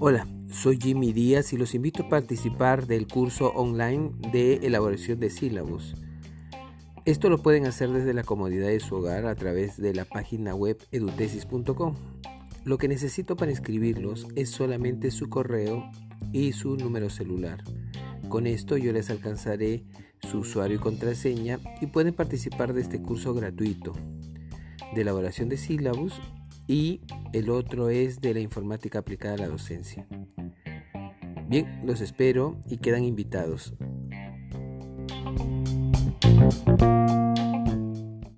Hola, soy Jimmy Díaz y los invito a participar del curso online de elaboración de sílabos. Esto lo pueden hacer desde la comodidad de su hogar a través de la página web edutesis.com. Lo que necesito para inscribirlos es solamente su correo y su número celular. Con esto yo les alcanzaré su usuario y contraseña y pueden participar de este curso gratuito de elaboración de sílabos y el otro es de la informática aplicada a la docencia. Bien, los espero y quedan invitados.